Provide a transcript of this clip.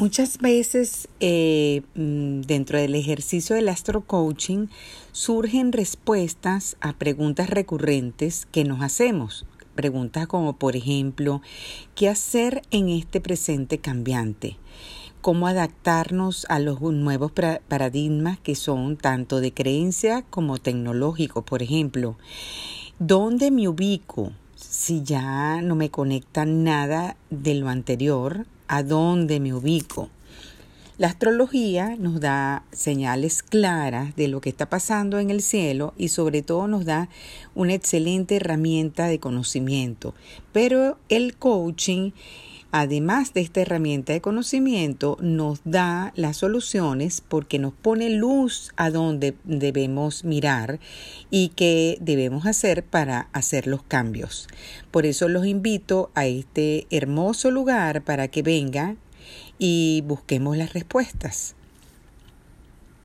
Muchas veces eh, mm, dentro del ejercicio del astro coaching surgen respuestas a preguntas recurrentes que nos hacemos. Preguntas como por ejemplo, ¿qué hacer en este presente cambiante? ¿Cómo adaptarnos a los nuevos paradigmas que son tanto de creencia como tecnológicos? Por ejemplo, ¿dónde me ubico si ya no me conecta nada de lo anterior a dónde me ubico. La astrología nos da señales claras de lo que está pasando en el cielo y sobre todo nos da una excelente herramienta de conocimiento. Pero el coaching, además de esta herramienta de conocimiento, nos da las soluciones porque nos pone luz a dónde debemos mirar y qué debemos hacer para hacer los cambios. Por eso los invito a este hermoso lugar para que vengan y busquemos las respuestas.